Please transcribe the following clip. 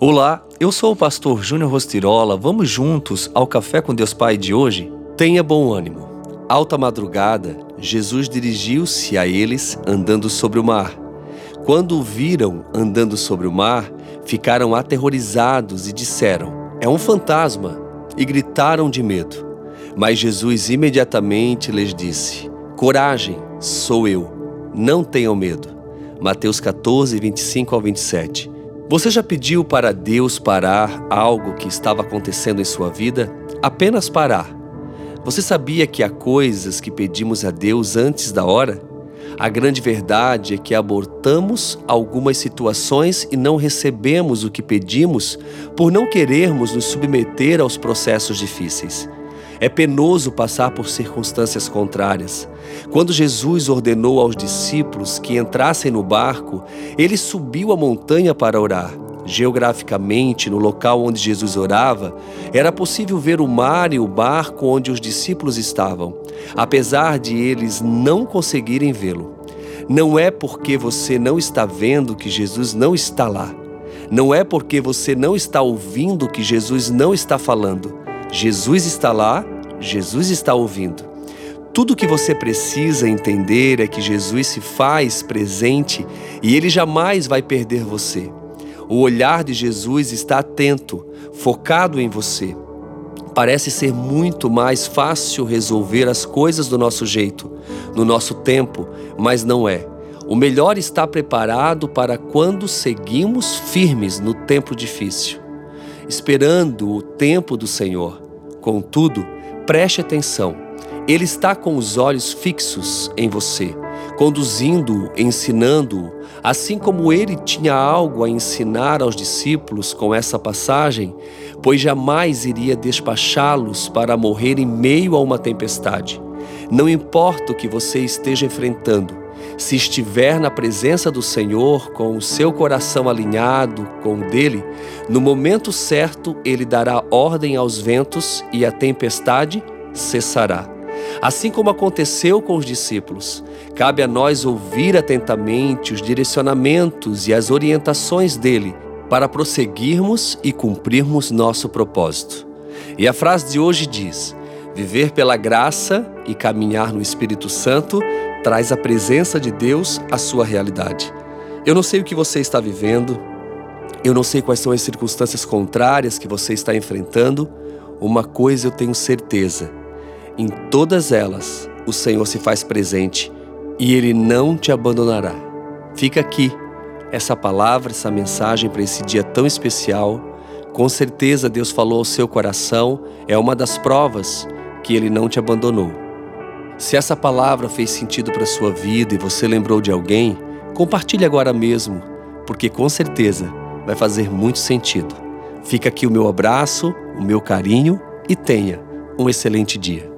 Olá, eu sou o pastor Júnior Rostirola. Vamos juntos ao Café com Deus Pai de hoje? Tenha bom ânimo. Alta madrugada, Jesus dirigiu-se a eles andando sobre o mar. Quando o viram andando sobre o mar, ficaram aterrorizados e disseram: É um fantasma! E gritaram de medo. Mas Jesus imediatamente lhes disse: Coragem, sou eu. Não tenham medo. Mateus 14, 25 ao 27. Você já pediu para Deus parar algo que estava acontecendo em sua vida? Apenas parar. Você sabia que há coisas que pedimos a Deus antes da hora? A grande verdade é que abortamos algumas situações e não recebemos o que pedimos por não querermos nos submeter aos processos difíceis. É penoso passar por circunstâncias contrárias. Quando Jesus ordenou aos discípulos que entrassem no barco, ele subiu a montanha para orar. Geograficamente, no local onde Jesus orava, era possível ver o mar e o barco onde os discípulos estavam, apesar de eles não conseguirem vê-lo. Não é porque você não está vendo que Jesus não está lá. Não é porque você não está ouvindo que Jesus não está falando. Jesus está lá, Jesus está ouvindo. Tudo o que você precisa entender é que Jesus se faz presente e ele jamais vai perder você. O olhar de Jesus está atento, focado em você. Parece ser muito mais fácil resolver as coisas do nosso jeito, no nosso tempo, mas não é. O melhor está preparado para quando seguimos firmes no tempo difícil esperando o tempo do Senhor. Contudo, preste atenção, Ele está com os olhos fixos em você, conduzindo-o, ensinando-o, assim como ele tinha algo a ensinar aos discípulos com essa passagem, pois jamais iria despachá-los para morrer em meio a uma tempestade. Não importa o que você esteja enfrentando, se estiver na presença do Senhor, com o seu coração alinhado com o dele, no momento certo ele dará ordem aos ventos e a tempestade cessará. Assim como aconteceu com os discípulos, cabe a nós ouvir atentamente os direcionamentos e as orientações dele para prosseguirmos e cumprirmos nosso propósito. E a frase de hoje diz: Viver pela graça e caminhar no Espírito Santo traz a presença de Deus à sua realidade. Eu não sei o que você está vivendo, eu não sei quais são as circunstâncias contrárias que você está enfrentando, uma coisa eu tenho certeza: em todas elas, o Senhor se faz presente e Ele não te abandonará. Fica aqui, essa palavra, essa mensagem para esse dia tão especial. Com certeza Deus falou ao seu coração, é uma das provas que Ele não te abandonou. Se essa palavra fez sentido para sua vida e você lembrou de alguém, compartilhe agora mesmo, porque com certeza vai fazer muito sentido. Fica aqui o meu abraço, o meu carinho e tenha um excelente dia.